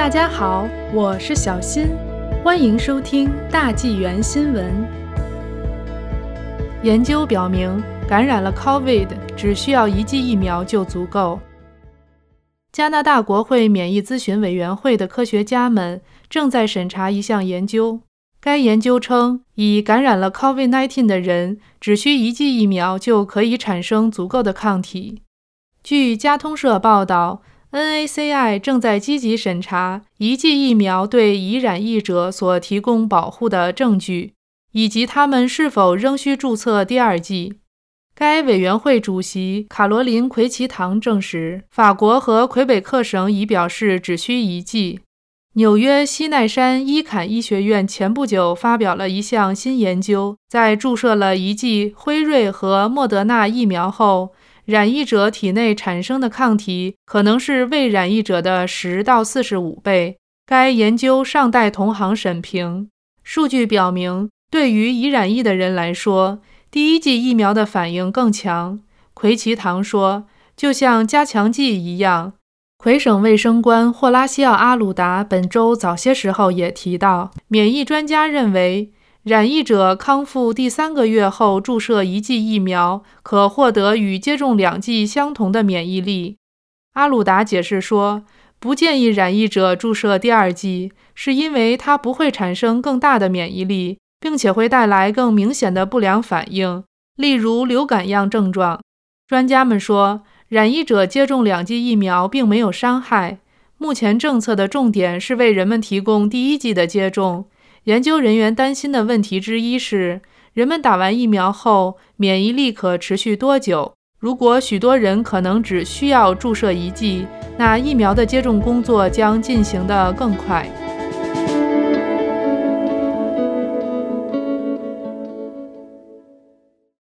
大家好，我是小新，欢迎收听大纪元新闻。研究表明，感染了 COVID 只需要一剂疫苗就足够。加拿大国会免疫咨询委员会的科学家们正在审查一项研究。该研究称，已感染了 COVID-19 的人只需一剂疫苗就可以产生足够的抗体。据加通社报道。NACI 正在积极审查一剂疫苗对已染疫者所提供保护的证据，以及他们是否仍需注册第二剂。该委员会主席卡罗琳·奎奇唐证实，法国和魁北克省已表示只需一剂。纽约西奈山伊坎医学院前不久发表了一项新研究，在注射了一剂辉瑞和莫德纳疫苗后。染疫者体内产生的抗体可能是未染疫者的十到四十五倍。该研究尚待同行审评。数据表明，对于已染疫的人来说，第一剂疫苗的反应更强。奎奇堂说：“就像加强剂一样。”魁省卫生官霍拉西奥·阿鲁达本周早些时候也提到，免疫专家认为。染疫者康复第三个月后注射一剂疫苗，可获得与接种两剂相同的免疫力。阿鲁达解释说，不建议染疫者注射第二剂，是因为它不会产生更大的免疫力，并且会带来更明显的不良反应，例如流感样症状。专家们说，染疫者接种两剂疫苗并没有伤害。目前政策的重点是为人们提供第一剂的接种。研究人员担心的问题之一是，人们打完疫苗后免疫力可持续多久？如果许多人可能只需要注射一剂，那疫苗的接种工作将进行得更快。